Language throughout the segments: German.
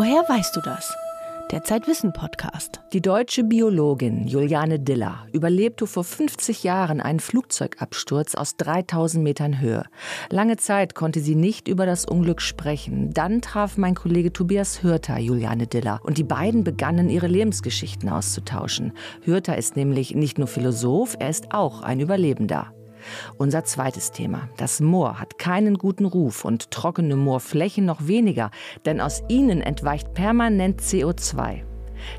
Woher weißt du das? Der Zeitwissen Podcast. Die deutsche Biologin Juliane Diller überlebte vor 50 Jahren einen Flugzeugabsturz aus 3000 Metern Höhe. Lange Zeit konnte sie nicht über das Unglück sprechen. Dann traf mein Kollege Tobias Hürter Juliane Diller und die beiden begannen ihre Lebensgeschichten auszutauschen. Hürter ist nämlich nicht nur Philosoph, er ist auch ein Überlebender. Unser zweites Thema. Das Moor hat keinen guten Ruf und trockene Moorflächen noch weniger, denn aus ihnen entweicht permanent CO2.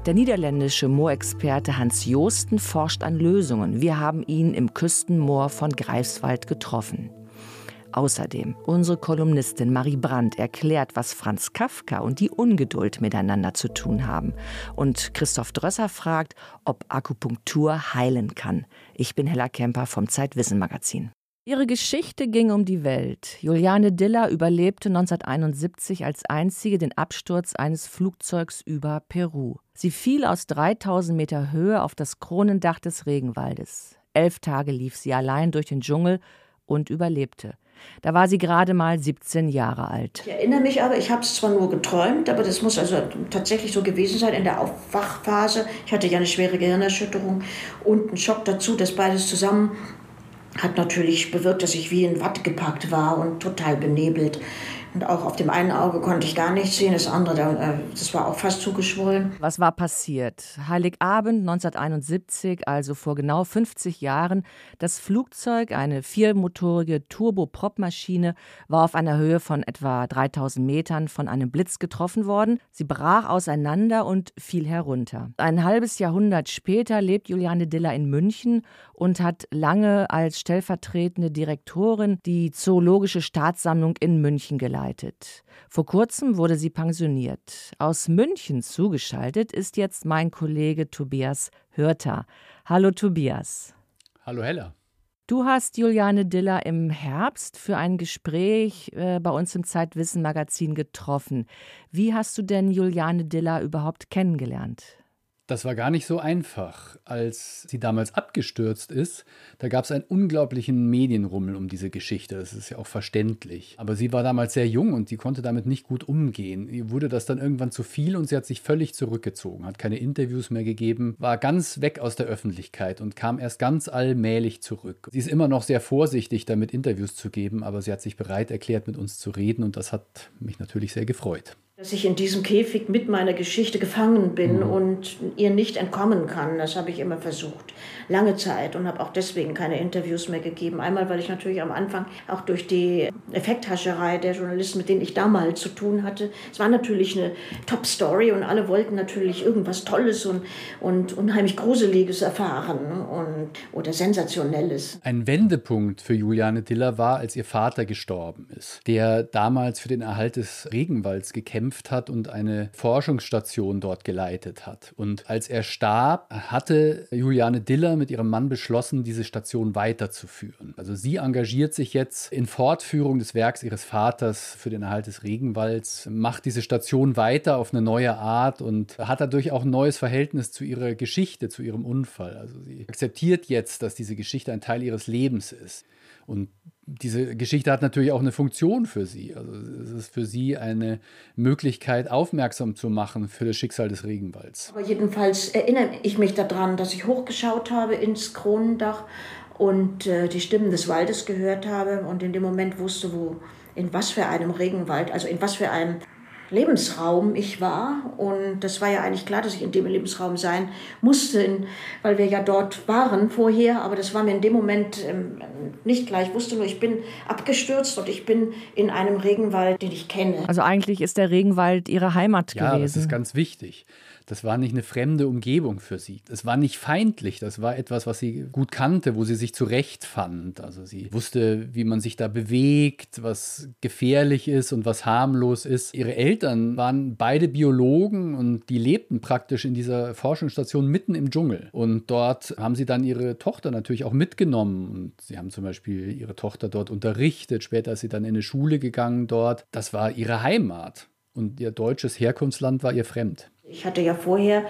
Der niederländische Moorexperte Hans Joosten forscht an Lösungen. Wir haben ihn im Küstenmoor von Greifswald getroffen. Außerdem unsere Kolumnistin Marie Brandt erklärt, was Franz Kafka und die Ungeduld miteinander zu tun haben. Und Christoph Drösser fragt, ob Akupunktur heilen kann. Ich bin Hella Kemper vom Zeitwissen Magazin. Ihre Geschichte ging um die Welt. Juliane Diller überlebte 1971 als einzige den Absturz eines Flugzeugs über Peru. Sie fiel aus 3000 Meter Höhe auf das Kronendach des Regenwaldes. Elf Tage lief sie allein durch den Dschungel und überlebte. Da war sie gerade mal 17 Jahre alt. Ich erinnere mich aber, ich habe es zwar nur geträumt, aber das muss also tatsächlich so gewesen sein in der Aufwachphase. Ich hatte ja eine schwere Gehirnerschütterung und einen Schock dazu, das beides zusammen hat natürlich bewirkt, dass ich wie in Watte gepackt war und total benebelt. Und auch auf dem einen Auge konnte ich gar nichts sehen, das andere, äh, das war auch fast zugeschwollen. Was war passiert? Heiligabend 1971, also vor genau 50 Jahren, das Flugzeug, eine viermotorige Turboprop-Maschine, war auf einer Höhe von etwa 3000 Metern von einem Blitz getroffen worden. Sie brach auseinander und fiel herunter. Ein halbes Jahrhundert später lebt Juliane Diller in München und hat lange als stellvertretende Direktorin die Zoologische Staatssammlung in München geleitet. Vor kurzem wurde sie pensioniert. Aus München zugeschaltet ist jetzt mein Kollege Tobias Hörter. Hallo Tobias. Hallo Hella. Du hast Juliane Diller im Herbst für ein Gespräch äh, bei uns im Zeitwissen Magazin getroffen. Wie hast du denn Juliane Diller überhaupt kennengelernt? Das war gar nicht so einfach. Als sie damals abgestürzt ist, da gab es einen unglaublichen Medienrummel um diese Geschichte. Das ist ja auch verständlich. Aber sie war damals sehr jung und sie konnte damit nicht gut umgehen. Ihr wurde das dann irgendwann zu viel und sie hat sich völlig zurückgezogen, hat keine Interviews mehr gegeben, war ganz weg aus der Öffentlichkeit und kam erst ganz allmählich zurück. Sie ist immer noch sehr vorsichtig, damit Interviews zu geben, aber sie hat sich bereit erklärt, mit uns zu reden und das hat mich natürlich sehr gefreut dass ich in diesem Käfig mit meiner Geschichte gefangen bin mhm. und ihr nicht entkommen kann. Das habe ich immer versucht, lange Zeit und habe auch deswegen keine Interviews mehr gegeben. Einmal, weil ich natürlich am Anfang auch durch die Effekthascherei der Journalisten, mit denen ich damals zu tun hatte, es war natürlich eine Top-Story und alle wollten natürlich irgendwas Tolles und, und unheimlich Gruseliges erfahren und, oder Sensationelles. Ein Wendepunkt für Juliane Diller war, als ihr Vater gestorben ist, der damals für den Erhalt des Regenwalds gekämpft gekämpft hat und eine Forschungsstation dort geleitet hat. Und als er starb, hatte Juliane Diller mit ihrem Mann beschlossen, diese Station weiterzuführen. Also sie engagiert sich jetzt in Fortführung des Werks ihres Vaters für den Erhalt des Regenwalds, macht diese Station weiter auf eine neue Art und hat dadurch auch ein neues Verhältnis zu ihrer Geschichte, zu ihrem Unfall. Also sie akzeptiert jetzt, dass diese Geschichte ein Teil ihres Lebens ist. Und diese Geschichte hat natürlich auch eine Funktion für sie. Also es ist für sie eine Möglichkeit, aufmerksam zu machen für das Schicksal des Regenwalds. Aber jedenfalls erinnere ich mich daran, dass ich hochgeschaut habe ins Kronendach und äh, die Stimmen des Waldes gehört habe und in dem Moment wusste, wo in was für einem Regenwald, also in was für einem Lebensraum ich war. Und das war ja eigentlich klar, dass ich in dem Lebensraum sein musste, weil wir ja dort waren vorher. Aber das war mir in dem Moment ähm, nicht klar. Ich wusste nur, ich bin abgestürzt und ich bin in einem Regenwald, den ich kenne. Also eigentlich ist der Regenwald Ihre Heimat ja, gewesen. Ja, das ist ganz wichtig. Das war nicht eine fremde Umgebung für sie. Das war nicht feindlich. Das war etwas, was sie gut kannte, wo sie sich zurechtfand. Also sie wusste, wie man sich da bewegt, was gefährlich ist und was harmlos ist. Ihre Eltern waren beide Biologen und die lebten praktisch in dieser Forschungsstation mitten im Dschungel. Und dort haben sie dann ihre Tochter natürlich auch mitgenommen. Und sie haben zum Beispiel ihre Tochter dort unterrichtet. Später ist sie dann in eine Schule gegangen dort. Das war ihre Heimat. Und ihr deutsches Herkunftsland war ihr fremd. Ich hatte ja vorher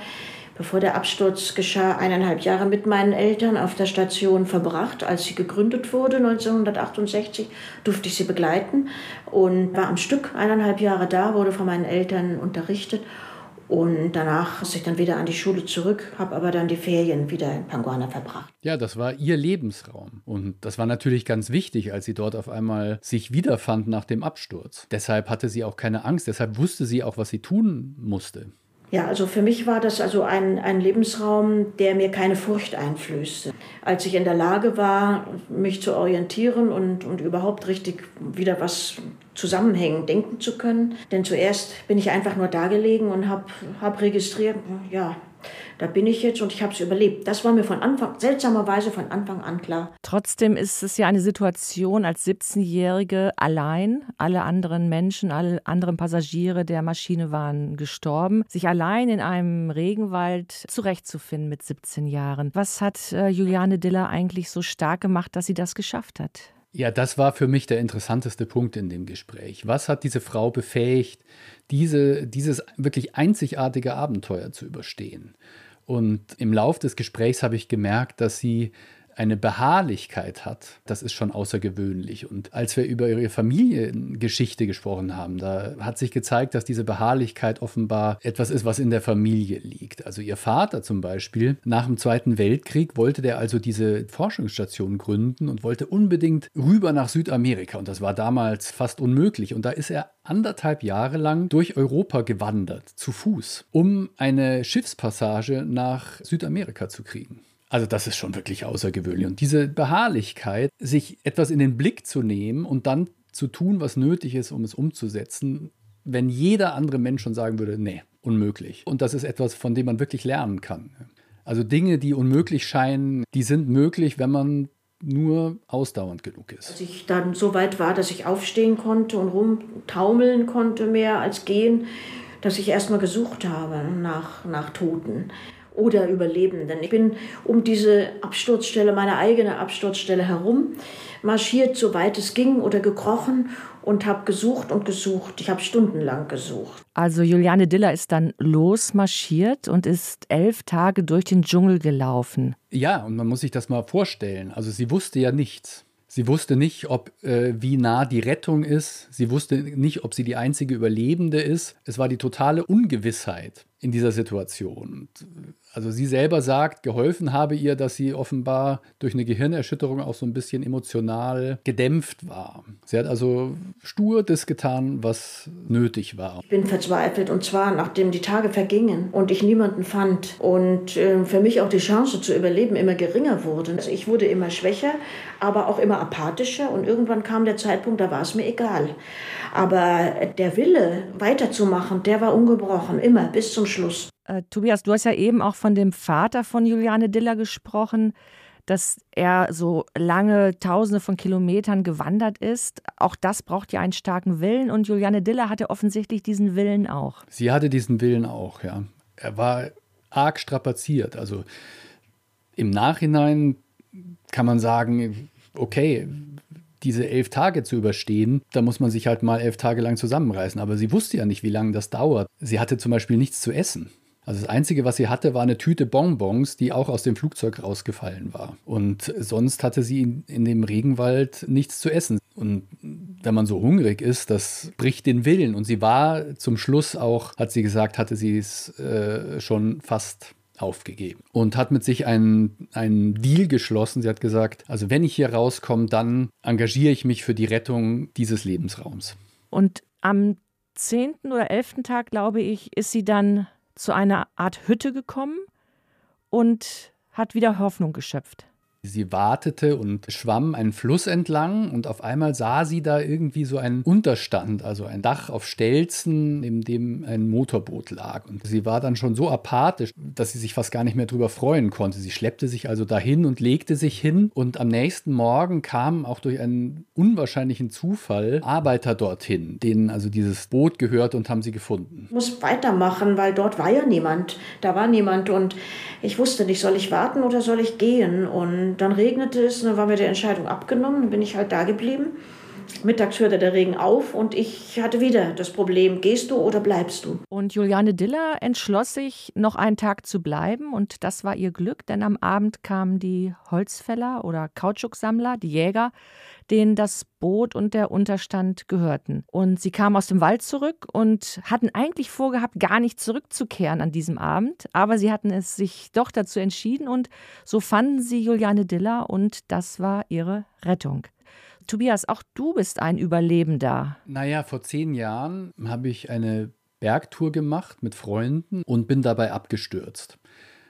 bevor der Absturz geschah, eineinhalb Jahre mit meinen Eltern auf der Station verbracht. Als sie gegründet wurde, 1968, durfte ich sie begleiten und war am Stück eineinhalb Jahre da, wurde von meinen Eltern unterrichtet und danach musste ich dann wieder an die Schule zurück, habe aber dann die Ferien wieder in Panguana verbracht. Ja, das war ihr Lebensraum. Und das war natürlich ganz wichtig, als sie dort auf einmal sich wiederfand nach dem Absturz. Deshalb hatte sie auch keine Angst, deshalb wusste sie auch, was sie tun musste. Ja, also für mich war das also ein, ein Lebensraum, der mir keine Furcht einflößte. Als ich in der Lage war, mich zu orientieren und, und überhaupt richtig wieder was zusammenhängend denken zu können. Denn zuerst bin ich einfach nur da gelegen und habe hab registriert, ja, da bin ich jetzt und ich habe es überlebt. Das war mir von Anfang, seltsamerweise von Anfang an klar. Trotzdem ist es ja eine Situation als 17-Jährige allein. Alle anderen Menschen, alle anderen Passagiere der Maschine waren gestorben. Sich allein in einem Regenwald zurechtzufinden mit 17 Jahren. Was hat äh, Juliane Diller eigentlich so stark gemacht, dass sie das geschafft hat? Ja, das war für mich der interessanteste Punkt in dem Gespräch. Was hat diese Frau befähigt, diese, dieses wirklich einzigartige Abenteuer zu überstehen? Und im Lauf des Gesprächs habe ich gemerkt, dass sie eine Beharrlichkeit hat, das ist schon außergewöhnlich. Und als wir über ihre Familiengeschichte gesprochen haben, da hat sich gezeigt, dass diese Beharrlichkeit offenbar etwas ist, was in der Familie liegt. Also ihr Vater zum Beispiel, nach dem Zweiten Weltkrieg wollte der also diese Forschungsstation gründen und wollte unbedingt rüber nach Südamerika. Und das war damals fast unmöglich. Und da ist er anderthalb Jahre lang durch Europa gewandert, zu Fuß, um eine Schiffspassage nach Südamerika zu kriegen. Also das ist schon wirklich außergewöhnlich. Und diese Beharrlichkeit, sich etwas in den Blick zu nehmen und dann zu tun, was nötig ist, um es umzusetzen, wenn jeder andere Mensch schon sagen würde, nee, unmöglich. Und das ist etwas, von dem man wirklich lernen kann. Also Dinge, die unmöglich scheinen, die sind möglich, wenn man nur ausdauernd genug ist. Als ich dann so weit war, dass ich aufstehen konnte und rumtaumeln konnte mehr als gehen, dass ich erstmal gesucht habe nach, nach Toten oder Überlebenden. Ich bin um diese Absturzstelle, meine eigene Absturzstelle herum marschiert, soweit es ging, oder gekrochen und habe gesucht und gesucht. Ich habe stundenlang gesucht. Also Juliane Diller ist dann losmarschiert und ist elf Tage durch den Dschungel gelaufen. Ja, und man muss sich das mal vorstellen. Also sie wusste ja nichts. Sie wusste nicht, ob äh, wie nah die Rettung ist. Sie wusste nicht, ob sie die einzige Überlebende ist. Es war die totale Ungewissheit in dieser Situation. Also sie selber sagt, geholfen habe ihr, dass sie offenbar durch eine Gehirnerschütterung auch so ein bisschen emotional gedämpft war. Sie hat also stur das getan, was nötig war. Ich bin verzweifelt und zwar nachdem die Tage vergingen und ich niemanden fand und äh, für mich auch die Chance zu überleben immer geringer wurde. Also ich wurde immer schwächer, aber auch immer apathischer und irgendwann kam der Zeitpunkt, da war es mir egal. Aber der Wille weiterzumachen, der war ungebrochen, immer bis zum Schluss. Äh, Tobias, du hast ja eben auch von dem Vater von Juliane Diller gesprochen, dass er so lange Tausende von Kilometern gewandert ist. Auch das braucht ja einen starken Willen und Juliane Diller hatte offensichtlich diesen Willen auch. Sie hatte diesen Willen auch, ja. Er war arg strapaziert. Also im Nachhinein kann man sagen, okay, diese elf Tage zu überstehen, da muss man sich halt mal elf Tage lang zusammenreißen. Aber sie wusste ja nicht, wie lange das dauert. Sie hatte zum Beispiel nichts zu essen. Also das Einzige, was sie hatte, war eine Tüte Bonbons, die auch aus dem Flugzeug rausgefallen war. Und sonst hatte sie in, in dem Regenwald nichts zu essen. Und wenn man so hungrig ist, das bricht den Willen. Und sie war zum Schluss auch, hat sie gesagt, hatte sie es äh, schon fast aufgegeben und hat mit sich einen, einen Deal geschlossen. Sie hat gesagt, also wenn ich hier rauskomme, dann engagiere ich mich für die Rettung dieses Lebensraums. Und am 10. oder 11. Tag, glaube ich, ist sie dann zu einer Art Hütte gekommen und hat wieder Hoffnung geschöpft. Sie wartete und schwamm einen Fluss entlang und auf einmal sah sie da irgendwie so einen Unterstand, also ein Dach auf Stelzen, in dem ein Motorboot lag. Und sie war dann schon so apathisch, dass sie sich fast gar nicht mehr drüber freuen konnte. Sie schleppte sich also dahin und legte sich hin. Und am nächsten Morgen kamen auch durch einen unwahrscheinlichen Zufall Arbeiter dorthin, denen also dieses Boot gehört und haben sie gefunden. Ich muss weitermachen, weil dort war ja niemand. Da war niemand und ich wusste nicht, soll ich warten oder soll ich gehen? Und dann regnete es, dann war mir die Entscheidung abgenommen, dann bin ich halt da geblieben mittags hörte der Regen auf und ich hatte wieder das Problem, gehst du oder bleibst du? Und Juliane Diller entschloss sich, noch einen Tag zu bleiben und das war ihr Glück, denn am Abend kamen die Holzfäller oder Kautschuksammler, die Jäger, denen das Boot und der Unterstand gehörten. Und sie kamen aus dem Wald zurück und hatten eigentlich vorgehabt, gar nicht zurückzukehren an diesem Abend, aber sie hatten es sich doch dazu entschieden und so fanden sie Juliane Diller und das war ihre Rettung. Tobias, auch du bist ein Überlebender. Naja, vor zehn Jahren habe ich eine Bergtour gemacht mit Freunden und bin dabei abgestürzt.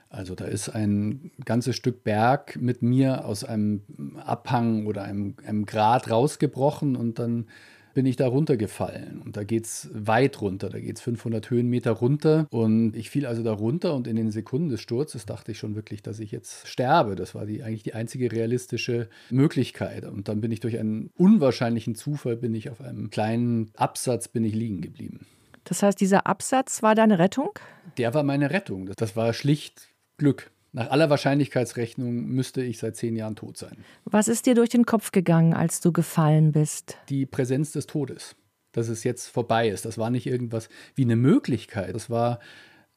Also da ist ein ganzes Stück Berg mit mir aus einem Abhang oder einem, einem Grat rausgebrochen und dann bin ich da runtergefallen. Und da geht es weit runter, da geht es 500 Höhenmeter runter. Und ich fiel also da runter und in den Sekunden des Sturzes dachte ich schon wirklich, dass ich jetzt sterbe. Das war die, eigentlich die einzige realistische Möglichkeit. Und dann bin ich durch einen unwahrscheinlichen Zufall, bin ich auf einem kleinen Absatz, bin ich liegen geblieben. Das heißt, dieser Absatz war deine Rettung? Der war meine Rettung. Das war schlicht Glück. Nach aller Wahrscheinlichkeitsrechnung müsste ich seit zehn Jahren tot sein. Was ist dir durch den Kopf gegangen, als du gefallen bist? Die Präsenz des Todes. Dass es jetzt vorbei ist. Das war nicht irgendwas wie eine Möglichkeit. Das war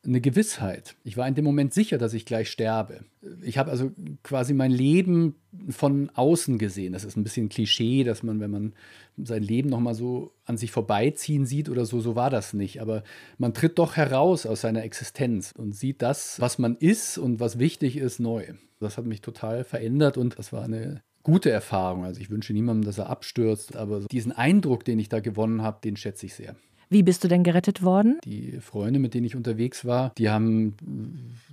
eine Gewissheit. Ich war in dem Moment sicher, dass ich gleich sterbe. Ich habe also quasi mein Leben von außen gesehen. Das ist ein bisschen Klischee, dass man, wenn man sein Leben noch mal so an sich vorbeiziehen sieht oder so, so war das nicht. Aber man tritt doch heraus aus seiner Existenz und sieht das, was man ist und was wichtig ist, neu. Das hat mich total verändert und das war eine gute Erfahrung. Also ich wünsche niemandem, dass er abstürzt, aber diesen Eindruck, den ich da gewonnen habe, den schätze ich sehr. Wie bist du denn gerettet worden? Die Freunde, mit denen ich unterwegs war, die haben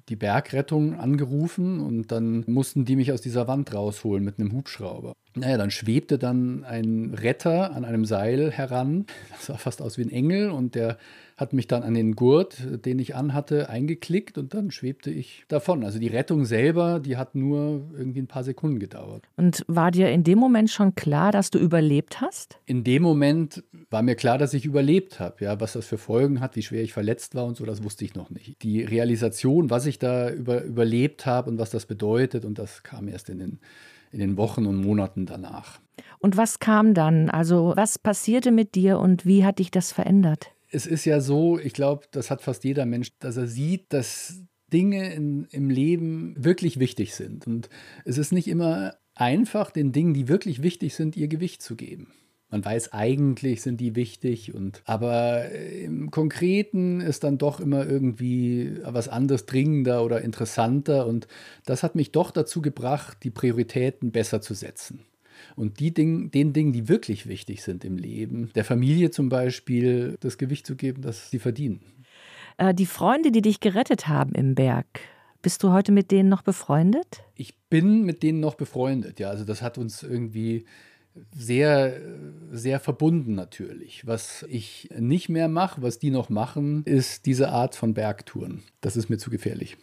die Bergrettung angerufen und dann mussten die mich aus dieser Wand rausholen mit einem Hubschrauber. Naja, dann schwebte dann ein Retter an einem Seil heran. Das sah fast aus wie ein Engel und der hat mich dann an den Gurt, den ich anhatte, eingeklickt und dann schwebte ich davon. Also die Rettung selber, die hat nur irgendwie ein paar Sekunden gedauert. Und war dir in dem Moment schon klar, dass du überlebt hast? In dem Moment war mir klar, dass ich überlebt habe. Ja, was das für Folgen hat, wie schwer ich verletzt war und so, das wusste ich noch nicht. Die Realisation, was ich da über, überlebt habe und was das bedeutet, und das kam erst in den in den Wochen und Monaten danach. Und was kam dann? Also was passierte mit dir und wie hat dich das verändert? Es ist ja so, ich glaube, das hat fast jeder Mensch, dass er sieht, dass Dinge in, im Leben wirklich wichtig sind. Und es ist nicht immer einfach, den Dingen, die wirklich wichtig sind, ihr Gewicht zu geben. Man weiß eigentlich, sind die wichtig und aber im Konkreten ist dann doch immer irgendwie was anderes dringender oder interessanter und das hat mich doch dazu gebracht, die Prioritäten besser zu setzen. Und die Ding, den Dingen, die wirklich wichtig sind im Leben, der Familie zum Beispiel, das Gewicht zu geben, das sie verdienen. Äh, die Freunde, die dich gerettet haben im Berg, bist du heute mit denen noch befreundet? Ich bin mit denen noch befreundet, ja. Also das hat uns irgendwie sehr, sehr verbunden natürlich. Was ich nicht mehr mache, was die noch machen, ist diese Art von Bergtouren. Das ist mir zu gefährlich.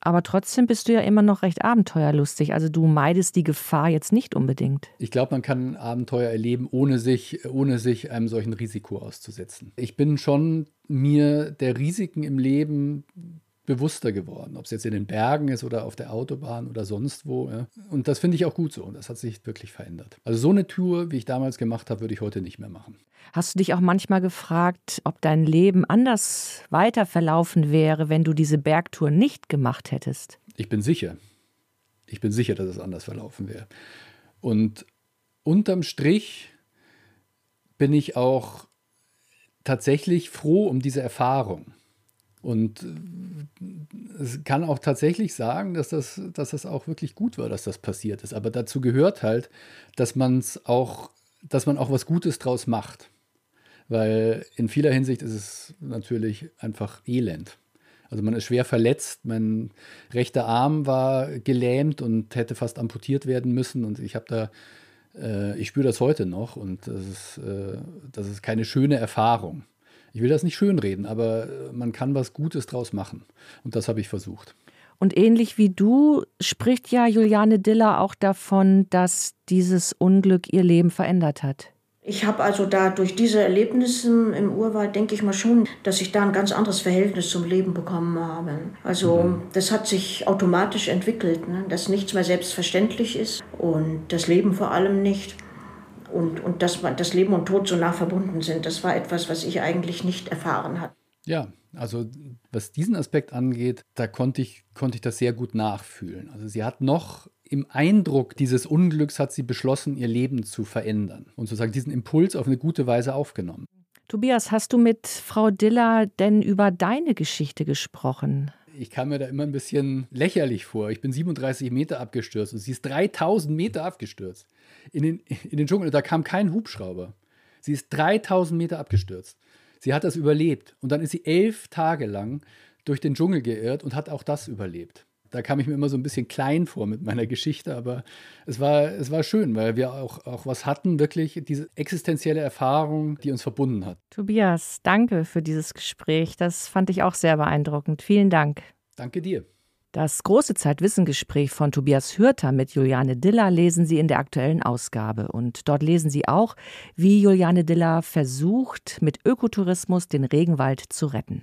Aber trotzdem bist du ja immer noch recht abenteuerlustig. Also du meidest die Gefahr jetzt nicht unbedingt. Ich glaube, man kann Abenteuer erleben, ohne sich, ohne sich einem solchen Risiko auszusetzen. Ich bin schon mir der Risiken im Leben bewusster geworden, ob es jetzt in den Bergen ist oder auf der Autobahn oder sonst wo. Ja. Und das finde ich auch gut so. Und das hat sich wirklich verändert. Also so eine Tour, wie ich damals gemacht habe, würde ich heute nicht mehr machen. Hast du dich auch manchmal gefragt, ob dein Leben anders weiter verlaufen wäre, wenn du diese Bergtour nicht gemacht hättest? Ich bin sicher. Ich bin sicher, dass es anders verlaufen wäre. Und unterm Strich bin ich auch tatsächlich froh um diese Erfahrung. Und äh, es kann auch tatsächlich sagen, dass das, dass das auch wirklich gut war, dass das passiert ist. Aber dazu gehört halt, dass man es auch, dass man auch was Gutes draus macht. Weil in vieler Hinsicht ist es natürlich einfach elend. Also man ist schwer verletzt, mein rechter Arm war gelähmt und hätte fast amputiert werden müssen. Und ich habe da, äh, ich spüre das heute noch und das ist, äh, das ist keine schöne Erfahrung ich will das nicht schönreden, aber äh, man kann was Gutes draus machen. Und das habe ich versucht. Und ähnlich wie du spricht ja Juliane Diller auch davon, dass dieses Unglück ihr Leben verändert hat. Ich habe also da durch diese Erlebnisse im Urwald, denke ich mal schon, dass ich da ein ganz anderes Verhältnis zum Leben bekommen habe. Also mhm. das hat sich automatisch entwickelt, ne? dass nichts mehr selbstverständlich ist und das Leben vor allem nicht. Und, und dass man, das Leben und Tod so nah verbunden sind. Das war etwas, was ich eigentlich nicht erfahren hatte. Ja, also was diesen Aspekt angeht, da konnte ich, konnte ich das sehr gut nachfühlen. Also sie hat noch im Eindruck dieses Unglücks hat sie beschlossen, ihr Leben zu verändern und sozusagen diesen Impuls auf eine gute Weise aufgenommen. Tobias, hast du mit Frau Diller denn über deine Geschichte gesprochen? Ich kam mir da immer ein bisschen lächerlich vor. Ich bin 37 Meter abgestürzt und sie ist 3000 Meter abgestürzt. In den, in den Dschungel, da kam kein Hubschrauber. Sie ist 3000 Meter abgestürzt. Sie hat das überlebt und dann ist sie elf Tage lang durch den Dschungel geirrt und hat auch das überlebt. Da kam ich mir immer so ein bisschen klein vor mit meiner Geschichte, aber es war, es war schön, weil wir auch, auch was hatten, wirklich diese existenzielle Erfahrung, die uns verbunden hat. Tobias, danke für dieses Gespräch. Das fand ich auch sehr beeindruckend. Vielen Dank. Danke dir. Das große Zeitwissengespräch von Tobias Hürter mit Juliane Diller lesen Sie in der aktuellen Ausgabe. Und dort lesen Sie auch, wie Juliane Diller versucht, mit Ökotourismus den Regenwald zu retten.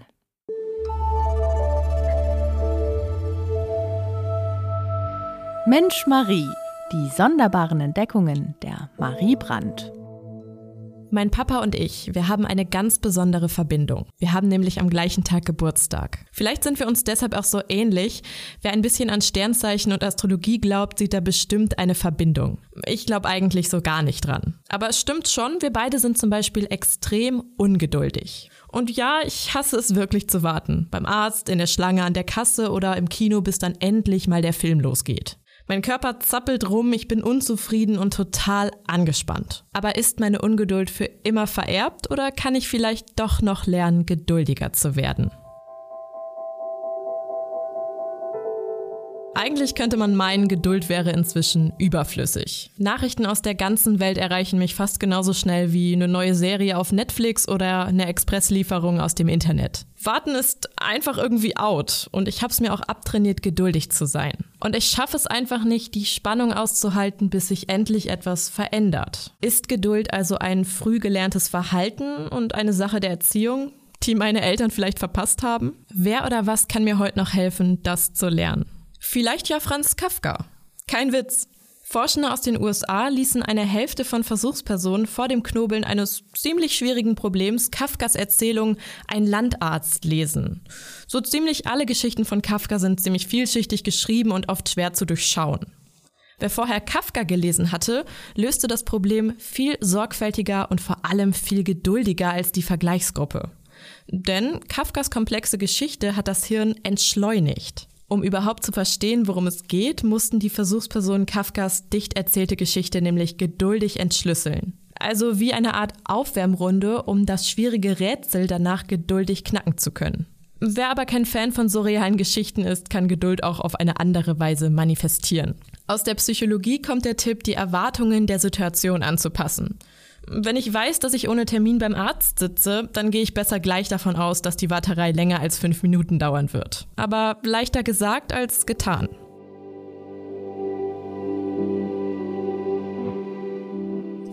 Mensch Marie, die sonderbaren Entdeckungen der Marie Brandt. Mein Papa und ich, wir haben eine ganz besondere Verbindung. Wir haben nämlich am gleichen Tag Geburtstag. Vielleicht sind wir uns deshalb auch so ähnlich. Wer ein bisschen an Sternzeichen und Astrologie glaubt, sieht da bestimmt eine Verbindung. Ich glaube eigentlich so gar nicht dran. Aber es stimmt schon, wir beide sind zum Beispiel extrem ungeduldig. Und ja, ich hasse es wirklich zu warten. Beim Arzt, in der Schlange, an der Kasse oder im Kino, bis dann endlich mal der Film losgeht. Mein Körper zappelt rum, ich bin unzufrieden und total angespannt. Aber ist meine Ungeduld für immer vererbt oder kann ich vielleicht doch noch lernen, geduldiger zu werden? Eigentlich könnte man meinen, Geduld wäre inzwischen überflüssig. Nachrichten aus der ganzen Welt erreichen mich fast genauso schnell wie eine neue Serie auf Netflix oder eine Expresslieferung aus dem Internet. Warten ist einfach irgendwie out und ich habe es mir auch abtrainiert, geduldig zu sein. Und ich schaffe es einfach nicht, die Spannung auszuhalten, bis sich endlich etwas verändert. Ist Geduld also ein früh gelerntes Verhalten und eine Sache der Erziehung, die meine Eltern vielleicht verpasst haben? Wer oder was kann mir heute noch helfen, das zu lernen? Vielleicht ja Franz Kafka. Kein Witz. Forschende aus den USA ließen eine Hälfte von Versuchspersonen vor dem Knobeln eines ziemlich schwierigen Problems Kafkas Erzählung Ein Landarzt lesen. So ziemlich alle Geschichten von Kafka sind ziemlich vielschichtig geschrieben und oft schwer zu durchschauen. Wer vorher Kafka gelesen hatte, löste das Problem viel sorgfältiger und vor allem viel geduldiger als die Vergleichsgruppe. Denn Kafkas komplexe Geschichte hat das Hirn entschleunigt. Um überhaupt zu verstehen, worum es geht, mussten die Versuchspersonen Kafkas dicht erzählte Geschichte nämlich geduldig entschlüsseln. Also wie eine Art Aufwärmrunde, um das schwierige Rätsel danach geduldig knacken zu können. Wer aber kein Fan von surrealen Geschichten ist, kann Geduld auch auf eine andere Weise manifestieren. Aus der Psychologie kommt der Tipp, die Erwartungen der Situation anzupassen. Wenn ich weiß, dass ich ohne Termin beim Arzt sitze, dann gehe ich besser gleich davon aus, dass die Warterei länger als fünf Minuten dauern wird. Aber leichter gesagt als getan.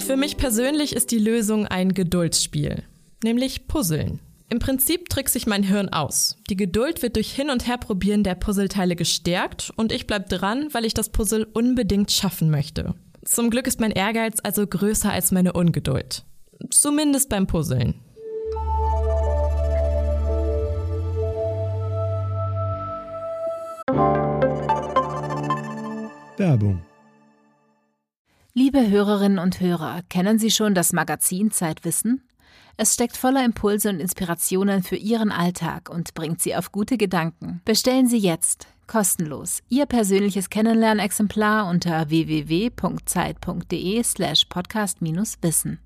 Für mich persönlich ist die Lösung ein Geduldsspiel, nämlich Puzzeln. Im Prinzip trickse ich mein Hirn aus. Die Geduld wird durch Hin- und Herprobieren der Puzzleteile gestärkt und ich bleibe dran, weil ich das Puzzle unbedingt schaffen möchte. Zum Glück ist mein Ehrgeiz also größer als meine Ungeduld. Zumindest beim Puzzeln. Werbung. Liebe Hörerinnen und Hörer, kennen Sie schon das Magazin Zeitwissen? Es steckt voller Impulse und Inspirationen für Ihren Alltag und bringt Sie auf gute Gedanken. Bestellen Sie jetzt kostenlos Ihr persönliches Kennenlernexemplar unter www.zeit.de/slash podcast-wissen.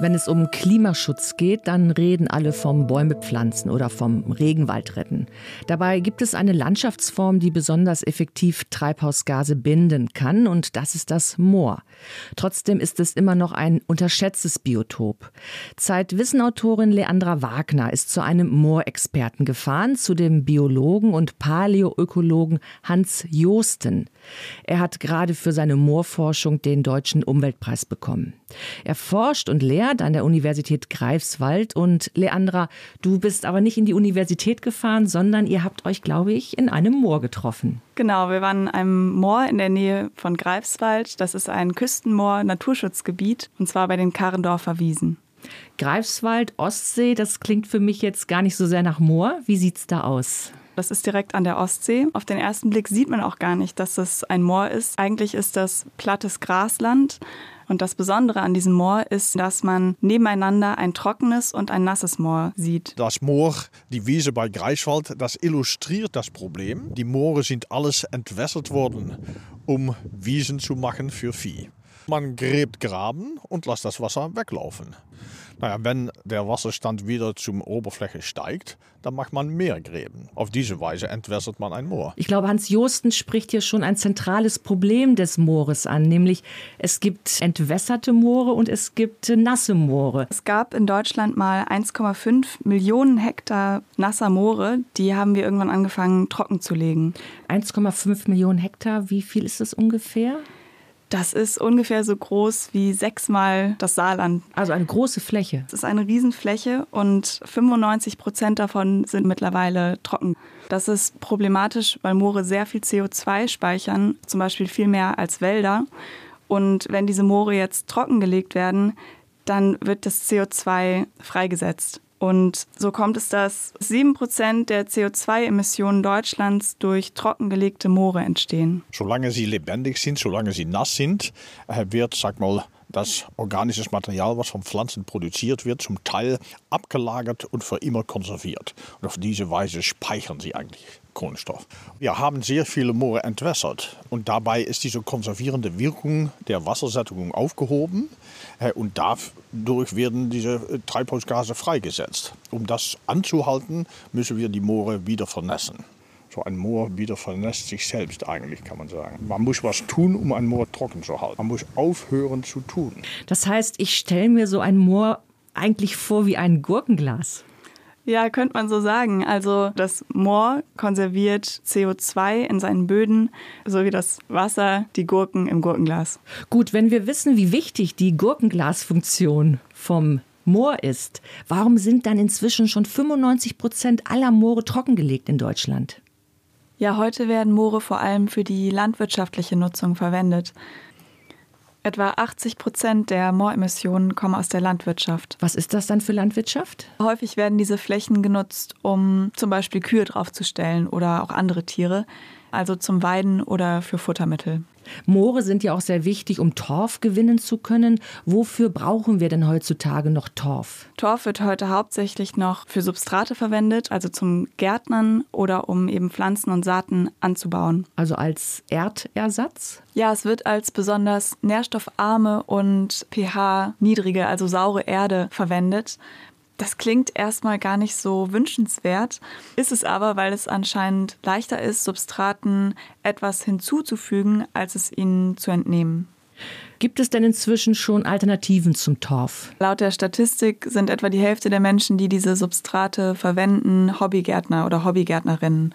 Wenn es um Klimaschutz geht, dann reden alle vom Bäume pflanzen oder vom Regenwald retten. Dabei gibt es eine Landschaftsform, die besonders effektiv Treibhausgase binden kann, und das ist das Moor. Trotzdem ist es immer noch ein unterschätztes Biotop. Zeitwissenautorin Leandra Wagner ist zu einem Moorexperten gefahren, zu dem Biologen und Paläoökologen Hans Joosten. Er hat gerade für seine Moorforschung den Deutschen Umweltpreis bekommen. Er forscht und lehrt gelehrt an der Universität Greifswald. Und Leandra, du bist aber nicht in die Universität gefahren, sondern ihr habt euch, glaube ich, in einem Moor getroffen. Genau, wir waren in einem Moor in der Nähe von Greifswald. Das ist ein Küstenmoor, Naturschutzgebiet, und zwar bei den Karrendorfer Wiesen. Greifswald, Ostsee, das klingt für mich jetzt gar nicht so sehr nach Moor. Wie sieht's da aus? Das ist direkt an der Ostsee. Auf den ersten Blick sieht man auch gar nicht, dass das ein Moor ist. Eigentlich ist das plattes Grasland. Und das Besondere an diesem Moor ist, dass man nebeneinander ein trockenes und ein nasses Moor sieht. Das Moor, die Wiese bei Greifswald, das illustriert das Problem. Die Moore sind alles entwässert worden, um Wiesen zu machen für Vieh. Man gräbt Graben und lässt das Wasser weglaufen. Naja, wenn der Wasserstand wieder zum Oberfläche steigt, dann macht man mehr Gräben. Auf diese Weise entwässert man ein Moor. Ich glaube, Hans Josten spricht hier schon ein zentrales Problem des Moores an, nämlich es gibt entwässerte Moore und es gibt nasse Moore. Es gab in Deutschland mal 1,5 Millionen Hektar nasser Moore, die haben wir irgendwann angefangen trocken zu legen. 1,5 Millionen Hektar, wie viel ist das ungefähr? Das ist ungefähr so groß wie sechsmal das Saarland. Also eine große Fläche. Es ist eine Riesenfläche und 95 Prozent davon sind mittlerweile trocken. Das ist problematisch, weil Moore sehr viel CO2 speichern, zum Beispiel viel mehr als Wälder. Und wenn diese Moore jetzt trockengelegt werden, dann wird das CO2 freigesetzt. Und so kommt es, dass sieben Prozent der CO2-Emissionen Deutschlands durch trockengelegte Moore entstehen. Solange sie lebendig sind, solange sie nass sind, äh, wird, sag mal, das organische Material, was von Pflanzen produziert wird, zum Teil abgelagert und für immer konserviert. Und auf diese Weise speichern sie eigentlich Kohlenstoff. Wir haben sehr viele Moore entwässert und dabei ist diese konservierende Wirkung der Wassersättigung aufgehoben äh, und dadurch werden diese äh, Treibhausgase freigesetzt. Um das anzuhalten, müssen wir die Moore wieder vernässen. So ein Moor wieder vernässt sich selbst eigentlich, kann man sagen. Man muss was tun, um ein Moor trocken zu halten. Man muss aufhören zu tun. Das heißt, ich stelle mir so ein Moor eigentlich vor wie ein Gurkenglas. Ja, könnte man so sagen. Also das Moor konserviert CO2 in seinen Böden, so wie das Wasser die Gurken im Gurkenglas. Gut, wenn wir wissen, wie wichtig die Gurkenglasfunktion vom Moor ist, warum sind dann inzwischen schon 95 Prozent aller Moore trockengelegt in Deutschland? Ja, heute werden Moore vor allem für die landwirtschaftliche Nutzung verwendet. Etwa 80 Prozent der Mooremissionen kommen aus der Landwirtschaft. Was ist das dann für Landwirtschaft? Häufig werden diese Flächen genutzt, um zum Beispiel Kühe draufzustellen oder auch andere Tiere, also zum Weiden oder für Futtermittel. Moore sind ja auch sehr wichtig, um Torf gewinnen zu können. Wofür brauchen wir denn heutzutage noch Torf? Torf wird heute hauptsächlich noch für Substrate verwendet, also zum Gärtnern oder um eben Pflanzen und Saaten anzubauen. Also als Erdersatz? Ja, es wird als besonders nährstoffarme und pH-niedrige, also saure Erde verwendet. Das klingt erstmal gar nicht so wünschenswert, ist es aber, weil es anscheinend leichter ist, Substraten etwas hinzuzufügen, als es ihnen zu entnehmen. Gibt es denn inzwischen schon Alternativen zum Torf? Laut der Statistik sind etwa die Hälfte der Menschen, die diese Substrate verwenden, Hobbygärtner oder Hobbygärtnerinnen.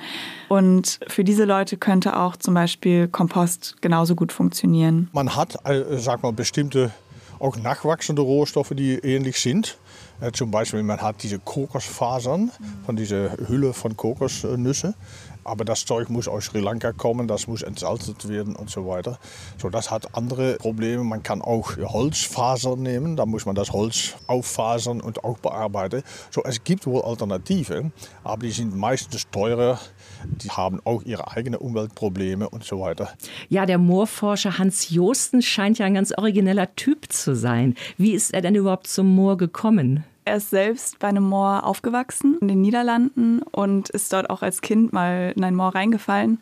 Und für diese Leute könnte auch zum Beispiel Kompost genauso gut funktionieren. Man hat, äh, sag mal, bestimmte auch nachwachsende Rohstoffe, die ähnlich sind. Zum Beispiel, man hat diese Kokosfasern von dieser Hülle von Kokosnüsse. Aber das Zeug muss aus Sri Lanka kommen, das muss entsalzt werden und so weiter. So, das hat andere Probleme. Man kann auch Holzfasern nehmen, da muss man das Holz auffasern und auch bearbeiten. So, es gibt wohl Alternativen, aber die sind meistens teurer. Die haben auch ihre eigenen Umweltprobleme und so weiter. Ja, der Moorforscher Hans Josten scheint ja ein ganz origineller Typ zu sein. Wie ist er denn überhaupt zum Moor gekommen? Er ist selbst bei einem Moor aufgewachsen in den Niederlanden und ist dort auch als Kind mal in ein Moor reingefallen.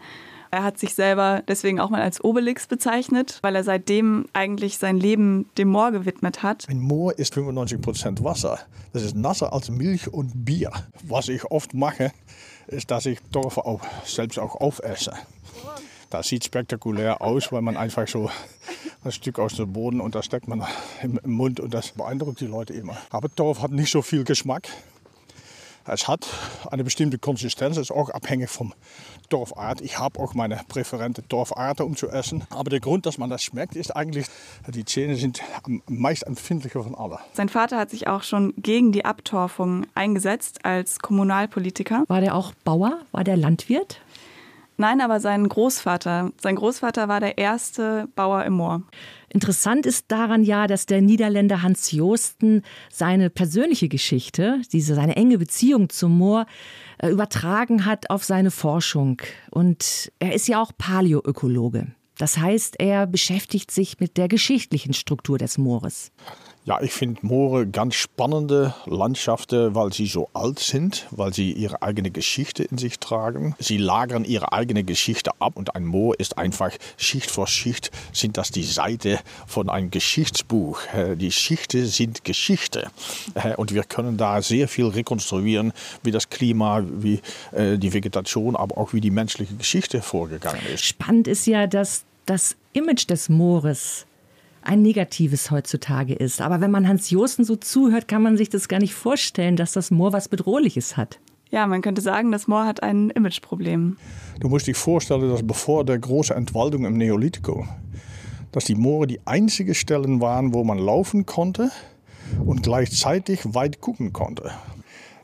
Er hat sich selber deswegen auch mal als Obelix bezeichnet, weil er seitdem eigentlich sein Leben dem Moor gewidmet hat. Ein Moor ist 95 Prozent Wasser. Das ist nasser als Milch und Bier. Was ich oft mache, ist, dass ich Dorf auch selbst auch aufesse. Das sieht spektakulär aus, weil man einfach so ein Stück aus dem Boden und das steckt man im Mund und das beeindruckt die Leute immer. Aber Torf hat nicht so viel Geschmack. Es hat eine bestimmte Konsistenz, es ist auch abhängig vom Dorfart. Ich habe auch meine präferente Dorfarte, um zu essen. Aber der Grund, dass man das schmeckt, ist eigentlich, die Zähne sind am meist empfindlicher von aller. Sein Vater hat sich auch schon gegen die Abtorfung eingesetzt als Kommunalpolitiker. War der auch Bauer? War der Landwirt? Nein, aber sein Großvater. Sein Großvater war der erste Bauer im Moor. Interessant ist daran ja, dass der Niederländer Hans Joosten seine persönliche Geschichte, diese seine enge Beziehung zum Moor, äh, übertragen hat auf seine Forschung. Und er ist ja auch Paläoökologe. Das heißt, er beschäftigt sich mit der geschichtlichen Struktur des Moores. Ja, ich finde Moore ganz spannende Landschaften, weil sie so alt sind, weil sie ihre eigene Geschichte in sich tragen. Sie lagern ihre eigene Geschichte ab und ein Moor ist einfach Schicht vor Schicht, sind das die Seite von einem Geschichtsbuch. Äh, die Schichten sind Geschichte äh, und wir können da sehr viel rekonstruieren, wie das Klima, wie äh, die Vegetation, aber auch wie die menschliche Geschichte vorgegangen ist. Spannend ist ja, dass das Image des Moores ein negatives heutzutage ist. Aber wenn man Hans Josten so zuhört, kann man sich das gar nicht vorstellen, dass das Moor was Bedrohliches hat. Ja, man könnte sagen, das Moor hat ein Imageproblem. Du musst dich vorstellen, dass bevor der große Entwaldung im Neolithico, dass die Moore die einzigen Stellen waren, wo man laufen konnte und gleichzeitig weit gucken konnte.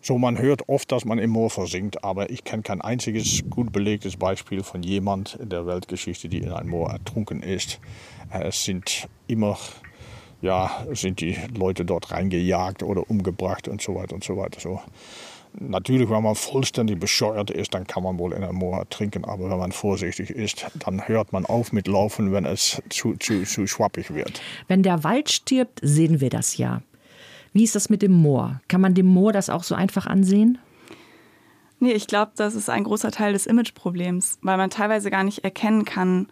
So, man hört oft, dass man im Moor versinkt, aber ich kenne kein einziges gut belegtes Beispiel von jemand in der Weltgeschichte, die in ein Moor ertrunken ist. Es sind immer ja, sind die Leute dort reingejagt oder umgebracht und so weiter und so weiter. So. Natürlich, wenn man vollständig bescheuert ist, dann kann man wohl in einem Moor trinken, aber wenn man vorsichtig ist, dann hört man auf mit Laufen, wenn es zu, zu, zu schwappig wird. Wenn der Wald stirbt, sehen wir das ja. Wie ist das mit dem Moor? Kann man dem Moor das auch so einfach ansehen? Nee, ich glaube, das ist ein großer Teil des Imageproblems, weil man teilweise gar nicht erkennen kann,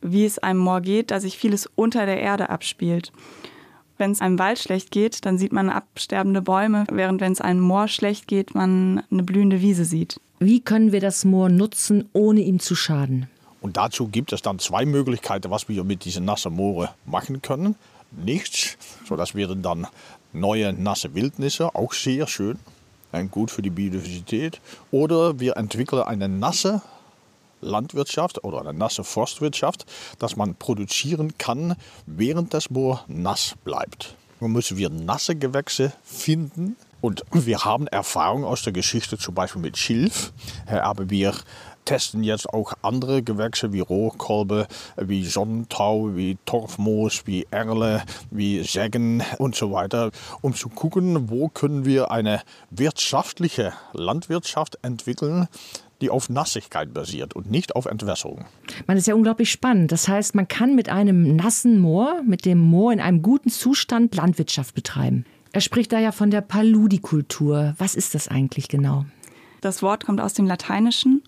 wie es einem Moor geht, da sich vieles unter der Erde abspielt. Wenn es einem Wald schlecht geht, dann sieht man absterbende Bäume, während wenn es einem Moor schlecht geht, man eine blühende Wiese sieht. Wie können wir das Moor nutzen, ohne ihm zu schaden? Und dazu gibt es dann zwei Möglichkeiten, was wir mit diesen nassen Moore machen können. Nichts, so das wären dann neue nasse Wildnisse, auch sehr schön und gut für die Biodiversität. Oder wir entwickeln eine nasse Landwirtschaft oder eine nasse Forstwirtschaft, dass man produzieren kann, während das Moor nass bleibt. Nun müssen wir nasse Gewächse finden. Und wir haben Erfahrung aus der Geschichte, zum Beispiel mit Schilf, aber wir testen jetzt auch andere Gewächse wie Rohrkolbe, wie Sonnentau, wie Torfmoos, wie Erle, wie Sägen und so weiter, um zu gucken, wo können wir eine wirtschaftliche Landwirtschaft entwickeln, die auf Nassigkeit basiert und nicht auf Entwässerung. Man ist ja unglaublich spannend. Das heißt, man kann mit einem nassen Moor, mit dem Moor in einem guten Zustand Landwirtschaft betreiben. Er spricht da ja von der Paludikultur. Was ist das eigentlich genau? Das Wort kommt aus dem Lateinischen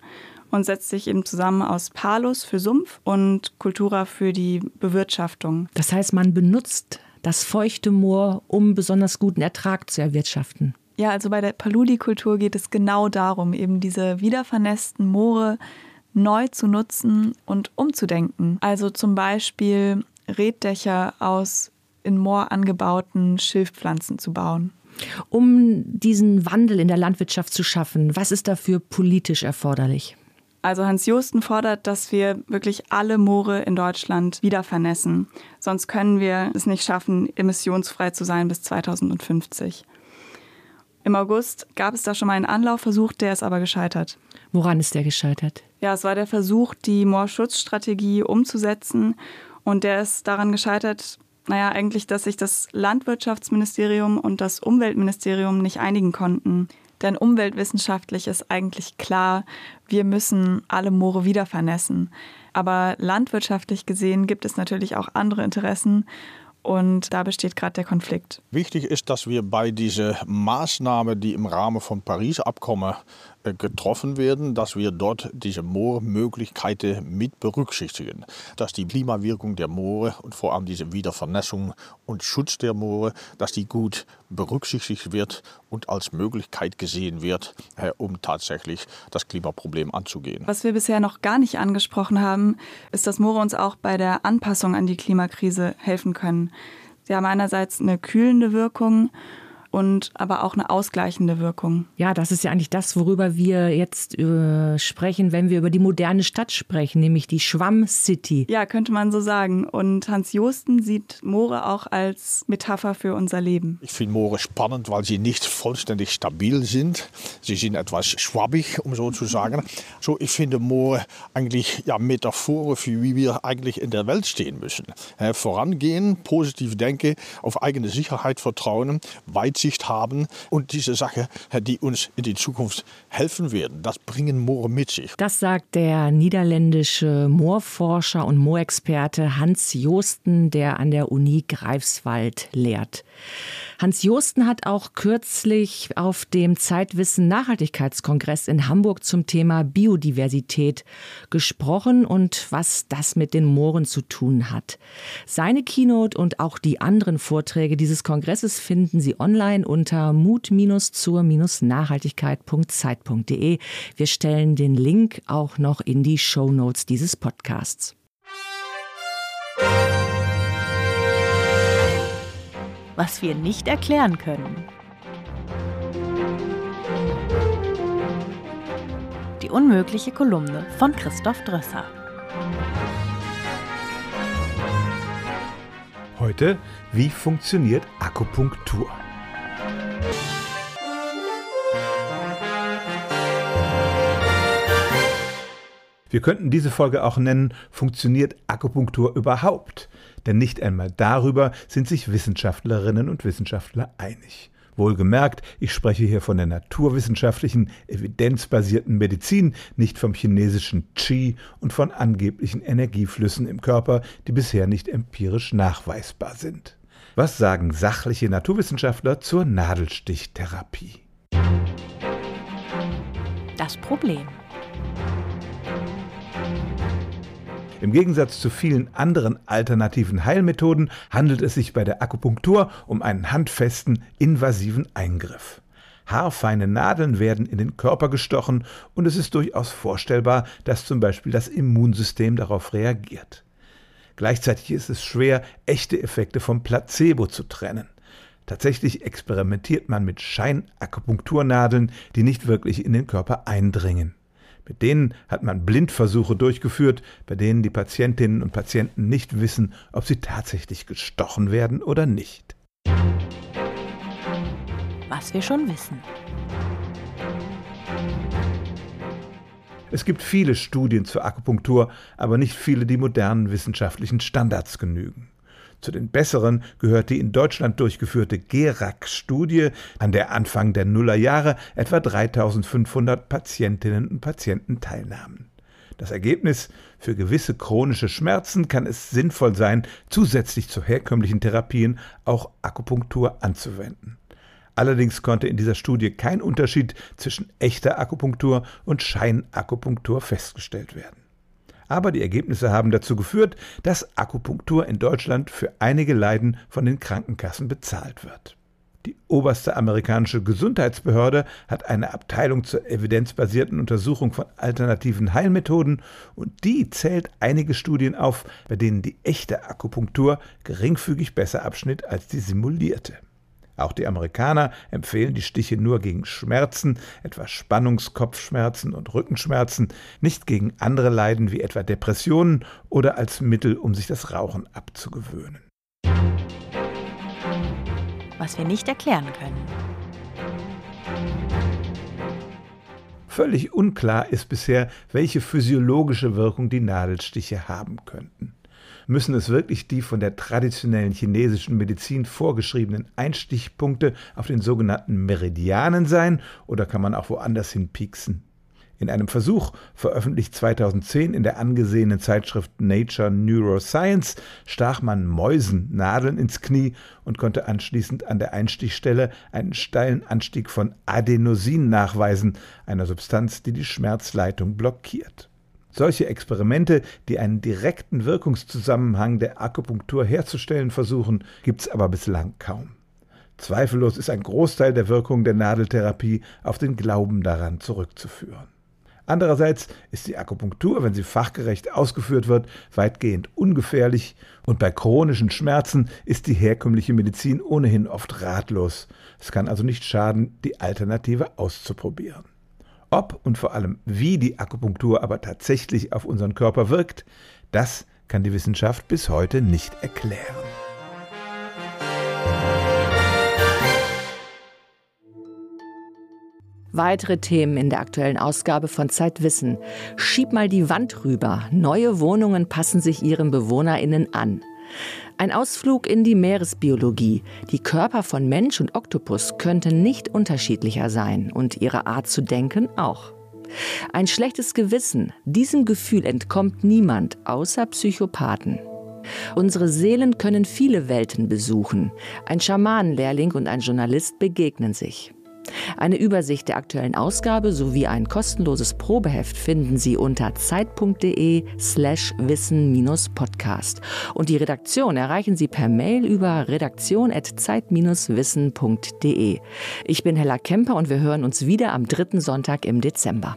und setzt sich eben zusammen aus Palus für Sumpf und Cultura für die Bewirtschaftung. Das heißt, man benutzt das feuchte Moor, um besonders guten Ertrag zu erwirtschaften. Ja, also bei der Paludikultur geht es genau darum, eben diese wiedervernässten Moore neu zu nutzen und umzudenken. Also zum Beispiel Reddächer aus in Moor angebauten Schilfpflanzen zu bauen. Um diesen Wandel in der Landwirtschaft zu schaffen, was ist dafür politisch erforderlich? Also Hans Josten fordert, dass wir wirklich alle Moore in Deutschland wieder vernässen. Sonst können wir es nicht schaffen, emissionsfrei zu sein bis 2050. Im August gab es da schon mal einen Anlaufversuch, der ist aber gescheitert. Woran ist der gescheitert? Ja, es war der Versuch, die Moorschutzstrategie umzusetzen. Und der ist daran gescheitert, naja, eigentlich, dass sich das Landwirtschaftsministerium und das Umweltministerium nicht einigen konnten. Denn umweltwissenschaftlich ist eigentlich klar, wir müssen alle Moore wieder vernässen. Aber landwirtschaftlich gesehen gibt es natürlich auch andere Interessen. Und da besteht gerade der Konflikt. Wichtig ist, dass wir bei dieser Maßnahme, die im Rahmen von Paris-Abkommen getroffen werden, dass wir dort diese Moormöglichkeiten mit berücksichtigen. Dass die Klimawirkung der Moore und vor allem diese Wiedervernässung und Schutz der Moore, dass die gut berücksichtigt wird und als Möglichkeit gesehen wird, äh, um tatsächlich das Klimaproblem anzugehen. Was wir bisher noch gar nicht angesprochen haben, ist, dass Moore uns auch bei der Anpassung an die Klimakrise helfen können. Sie haben einerseits eine kühlende Wirkung, und aber auch eine ausgleichende Wirkung. Ja, das ist ja eigentlich das, worüber wir jetzt äh, sprechen, wenn wir über die moderne Stadt sprechen, nämlich die Schwamm-City. Ja, könnte man so sagen. Und Hans Josten sieht Moore auch als Metapher für unser Leben. Ich finde Moore spannend, weil sie nicht vollständig stabil sind. Sie sind etwas schwabbig, um so zu sagen. So, ich finde Moore eigentlich ja, Metaphore für wie wir eigentlich in der Welt stehen müssen. Äh, vorangehen, positiv denken, auf eigene Sicherheit vertrauen, Weitsicht haben und diese Sache, die uns in die Zukunft helfen werden. Das bringen Moore mit sich. Das sagt der niederländische Moorforscher und Moorexperte Hans Joosten, der an der Uni Greifswald lehrt. Hans Joosten hat auch kürzlich auf dem Zeitwissen Nachhaltigkeitskongress in Hamburg zum Thema Biodiversität gesprochen und was das mit den Mooren zu tun hat. Seine Keynote und auch die anderen Vorträge dieses Kongresses finden Sie online unter mut-zur-nachhaltigkeit.zeit.de. Wir stellen den Link auch noch in die Show Notes dieses Podcasts. Was wir nicht erklären können. Die unmögliche Kolumne von Christoph Drösser. Heute, wie funktioniert Akupunktur? Wir könnten diese Folge auch nennen, funktioniert Akupunktur überhaupt? Denn nicht einmal darüber sind sich Wissenschaftlerinnen und Wissenschaftler einig. Wohlgemerkt, ich spreche hier von der naturwissenschaftlichen, evidenzbasierten Medizin, nicht vom chinesischen Qi und von angeblichen Energieflüssen im Körper, die bisher nicht empirisch nachweisbar sind. Was sagen sachliche Naturwissenschaftler zur Nadelstichtherapie? Das Problem. Im Gegensatz zu vielen anderen alternativen Heilmethoden handelt es sich bei der Akupunktur um einen handfesten, invasiven Eingriff. Haarfeine Nadeln werden in den Körper gestochen und es ist durchaus vorstellbar, dass zum Beispiel das Immunsystem darauf reagiert. Gleichzeitig ist es schwer, echte Effekte vom Placebo zu trennen. Tatsächlich experimentiert man mit Scheinakupunkturnadeln, die nicht wirklich in den Körper eindringen. Mit denen hat man Blindversuche durchgeführt, bei denen die Patientinnen und Patienten nicht wissen, ob sie tatsächlich gestochen werden oder nicht. Was wir schon wissen. Es gibt viele Studien zur Akupunktur, aber nicht viele, die modernen wissenschaftlichen Standards genügen. Zu den besseren gehört die in Deutschland durchgeführte GERAC-Studie, an der Anfang der Nullerjahre etwa 3500 Patientinnen und Patienten teilnahmen. Das Ergebnis, für gewisse chronische Schmerzen kann es sinnvoll sein, zusätzlich zu herkömmlichen Therapien auch Akupunktur anzuwenden. Allerdings konnte in dieser Studie kein Unterschied zwischen echter Akupunktur und Scheinakupunktur festgestellt werden. Aber die Ergebnisse haben dazu geführt, dass Akupunktur in Deutschland für einige Leiden von den Krankenkassen bezahlt wird. Die oberste amerikanische Gesundheitsbehörde hat eine Abteilung zur evidenzbasierten Untersuchung von alternativen Heilmethoden und die zählt einige Studien auf, bei denen die echte Akupunktur geringfügig besser abschnitt als die simulierte. Auch die Amerikaner empfehlen die Stiche nur gegen Schmerzen, etwa Spannungskopfschmerzen und Rückenschmerzen, nicht gegen andere Leiden wie etwa Depressionen oder als Mittel, um sich das Rauchen abzugewöhnen. Was wir nicht erklären können. Völlig unklar ist bisher, welche physiologische Wirkung die Nadelstiche haben könnten. Müssen es wirklich die von der traditionellen chinesischen Medizin vorgeschriebenen Einstichpunkte auf den sogenannten Meridianen sein oder kann man auch woanders hin pieksen? In einem Versuch, veröffentlicht 2010 in der angesehenen Zeitschrift Nature Neuroscience, stach man Mäusen Nadeln ins Knie und konnte anschließend an der Einstichstelle einen steilen Anstieg von Adenosin nachweisen, einer Substanz, die die Schmerzleitung blockiert. Solche Experimente, die einen direkten Wirkungszusammenhang der Akupunktur herzustellen versuchen, gibt es aber bislang kaum. Zweifellos ist ein Großteil der Wirkung der Nadeltherapie auf den Glauben daran zurückzuführen. Andererseits ist die Akupunktur, wenn sie fachgerecht ausgeführt wird, weitgehend ungefährlich und bei chronischen Schmerzen ist die herkömmliche Medizin ohnehin oft ratlos. Es kann also nicht schaden, die Alternative auszuprobieren. Ob und vor allem wie die Akupunktur aber tatsächlich auf unseren Körper wirkt, das kann die Wissenschaft bis heute nicht erklären. Weitere Themen in der aktuellen Ausgabe von Zeitwissen. Schieb mal die Wand rüber. Neue Wohnungen passen sich ihren BewohnerInnen an. Ein Ausflug in die Meeresbiologie. Die Körper von Mensch und Oktopus könnten nicht unterschiedlicher sein und ihre Art zu denken auch. Ein schlechtes Gewissen, diesem Gefühl entkommt niemand außer Psychopathen. Unsere Seelen können viele Welten besuchen. Ein Schamanenlehrling und ein Journalist begegnen sich. Eine Übersicht der aktuellen Ausgabe sowie ein kostenloses Probeheft finden Sie unter zeit.de slash wissen-podcast. Und die Redaktion erreichen Sie per Mail über redaktion.zeit-wissen.de. Ich bin Hella Kemper und wir hören uns wieder am dritten Sonntag im Dezember.